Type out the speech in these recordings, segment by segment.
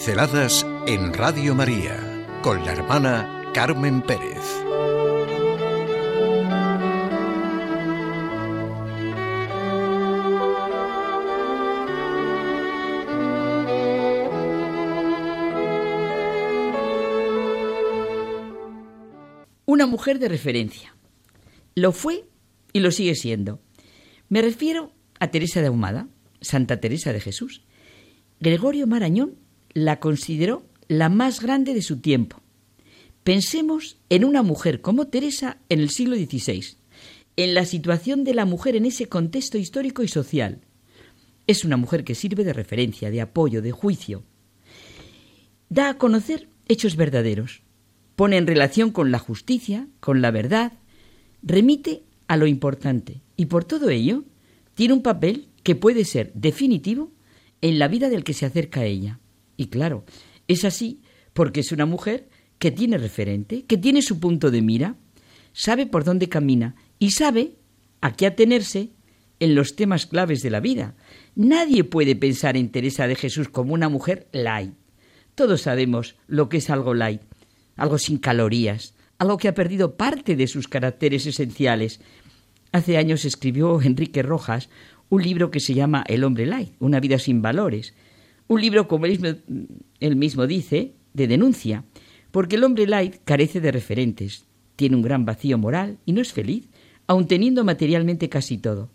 Pinceladas en Radio María con la hermana Carmen Pérez. Una mujer de referencia. Lo fue y lo sigue siendo. Me refiero a Teresa de Ahumada, Santa Teresa de Jesús. Gregorio Marañón la consideró la más grande de su tiempo. Pensemos en una mujer como Teresa en el siglo XVI, en la situación de la mujer en ese contexto histórico y social. Es una mujer que sirve de referencia, de apoyo, de juicio. Da a conocer hechos verdaderos, pone en relación con la justicia, con la verdad, remite a lo importante y por todo ello tiene un papel que puede ser definitivo en la vida del que se acerca a ella. Y claro, es así porque es una mujer que tiene referente, que tiene su punto de mira, sabe por dónde camina y sabe a qué atenerse en los temas claves de la vida. Nadie puede pensar en Teresa de Jesús como una mujer light. Todos sabemos lo que es algo light, algo sin calorías, algo que ha perdido parte de sus caracteres esenciales. Hace años escribió Enrique Rojas un libro que se llama El hombre light, una vida sin valores, un libro, como él mismo, dice, de denuncia, porque el hombre light carece de referentes, tiene un gran vacío moral y no es feliz, aun teniendo materialmente casi todo.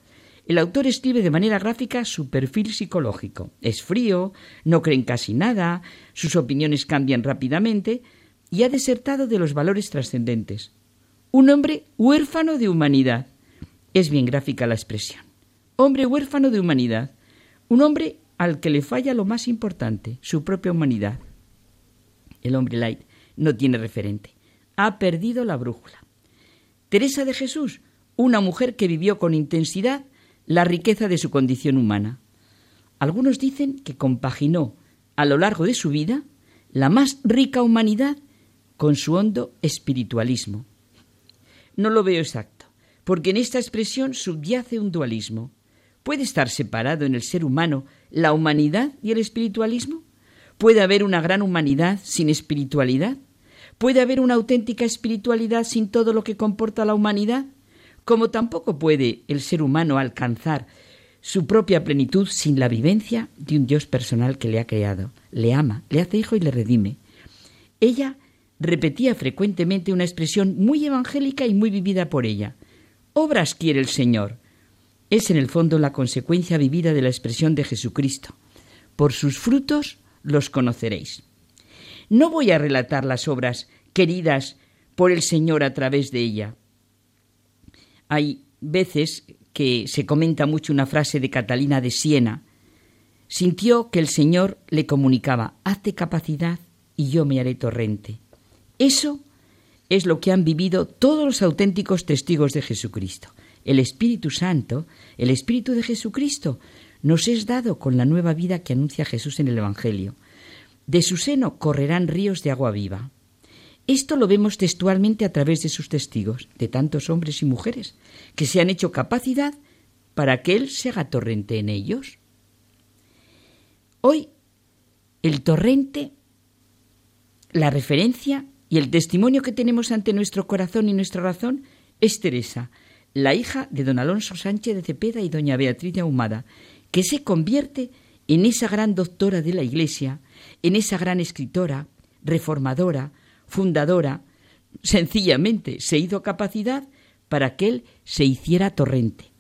El autor escribe de manera gráfica su perfil psicológico. Es frío, no cree en casi nada, sus opiniones cambian rápidamente y ha desertado de los valores trascendentes. Un hombre huérfano de humanidad. Es bien gráfica la expresión. Hombre huérfano de humanidad. Un hombre al que le falla lo más importante, su propia humanidad. El hombre light no tiene referente. Ha perdido la brújula. Teresa de Jesús, una mujer que vivió con intensidad la riqueza de su condición humana. Algunos dicen que compaginó a lo largo de su vida la más rica humanidad con su hondo espiritualismo. No lo veo exacto, porque en esta expresión subyace un dualismo. ¿Puede estar separado en el ser humano la humanidad y el espiritualismo? ¿Puede haber una gran humanidad sin espiritualidad? ¿Puede haber una auténtica espiritualidad sin todo lo que comporta la humanidad? Como tampoco puede el ser humano alcanzar su propia plenitud sin la vivencia de un Dios personal que le ha creado, le ama, le hace hijo y le redime. Ella repetía frecuentemente una expresión muy evangélica y muy vivida por ella. Obras quiere el Señor, es en el fondo la consecuencia vivida de la expresión de Jesucristo. Por sus frutos los conoceréis. No voy a relatar las obras queridas por el Señor a través de ella. Hay veces que se comenta mucho una frase de Catalina de Siena. Sintió que el Señor le comunicaba, hazte capacidad y yo me haré torrente. Eso es lo que han vivido todos los auténticos testigos de Jesucristo el Espíritu Santo, el Espíritu de Jesucristo, nos es dado con la nueva vida que anuncia Jesús en el Evangelio. De su seno correrán ríos de agua viva. Esto lo vemos textualmente a través de sus testigos, de tantos hombres y mujeres, que se han hecho capacidad para que Él se haga torrente en ellos. Hoy, el torrente, la referencia y el testimonio que tenemos ante nuestro corazón y nuestra razón es Teresa, la hija de don Alonso Sánchez de Cepeda y doña Beatriz de Ahumada, que se convierte en esa gran doctora de la Iglesia, en esa gran escritora, reformadora, fundadora, sencillamente se hizo capacidad para que él se hiciera torrente.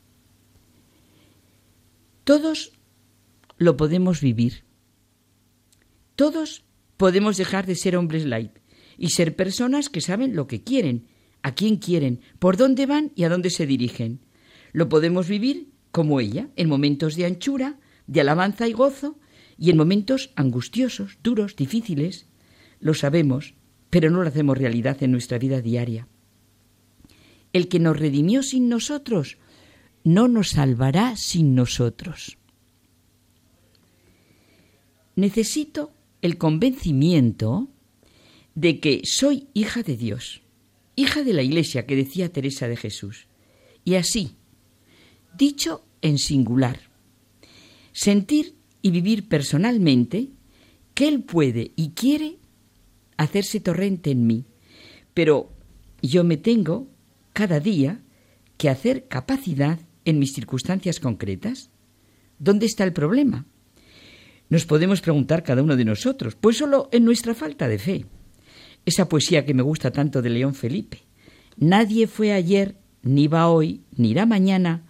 Todos lo podemos vivir. Todos podemos dejar de ser hombres light y ser personas que saben lo que quieren a quién quieren, por dónde van y a dónde se dirigen. Lo podemos vivir como ella, en momentos de anchura, de alabanza y gozo, y en momentos angustiosos, duros, difíciles. Lo sabemos, pero no lo hacemos realidad en nuestra vida diaria. El que nos redimió sin nosotros, no nos salvará sin nosotros. Necesito el convencimiento de que soy hija de Dios hija de la Iglesia que decía Teresa de Jesús. Y así, dicho en singular, sentir y vivir personalmente que Él puede y quiere hacerse torrente en mí, pero yo me tengo cada día que hacer capacidad en mis circunstancias concretas. ¿Dónde está el problema? Nos podemos preguntar cada uno de nosotros, pues solo en nuestra falta de fe. Esa poesía que me gusta tanto de León Felipe. Nadie fue ayer, ni va hoy, ni irá mañana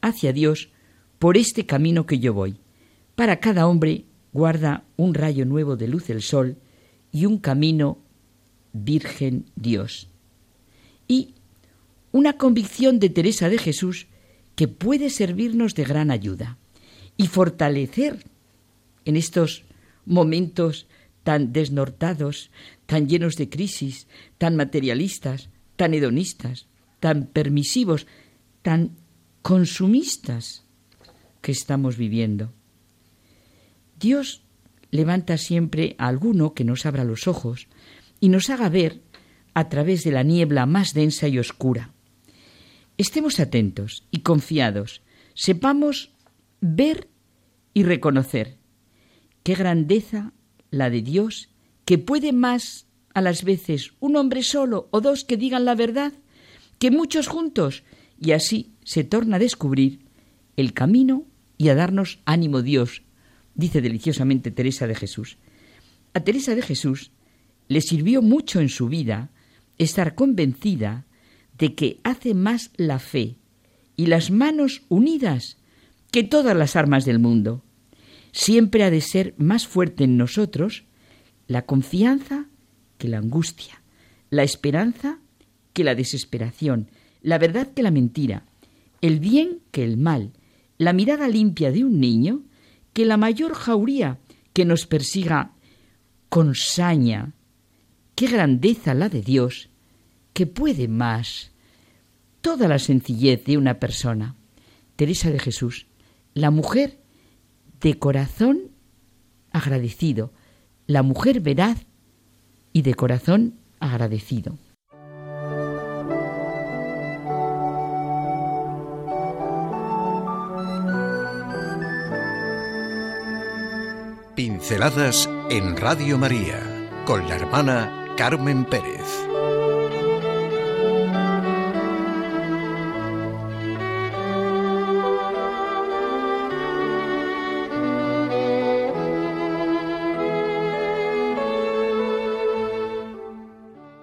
hacia Dios por este camino que yo voy. Para cada hombre guarda un rayo nuevo de luz el sol y un camino Virgen Dios. Y una convicción de Teresa de Jesús que puede servirnos de gran ayuda y fortalecer en estos momentos tan desnortados, tan llenos de crisis, tan materialistas, tan hedonistas, tan permisivos, tan consumistas que estamos viviendo. Dios levanta siempre a alguno que nos abra los ojos y nos haga ver a través de la niebla más densa y oscura. Estemos atentos y confiados, sepamos ver y reconocer qué grandeza la de Dios, que puede más a las veces un hombre solo o dos que digan la verdad que muchos juntos, y así se torna a descubrir el camino y a darnos ánimo Dios, dice deliciosamente Teresa de Jesús. A Teresa de Jesús le sirvió mucho en su vida estar convencida de que hace más la fe y las manos unidas que todas las armas del mundo. Siempre ha de ser más fuerte en nosotros la confianza que la angustia, la esperanza que la desesperación, la verdad que la mentira, el bien que el mal, la mirada limpia de un niño que la mayor jauría que nos persiga con saña. Qué grandeza la de Dios, que puede más. Toda la sencillez de una persona. Teresa de Jesús, la mujer de corazón agradecido, la mujer veraz y de corazón agradecido. Pinceladas en Radio María con la hermana Carmen Pérez.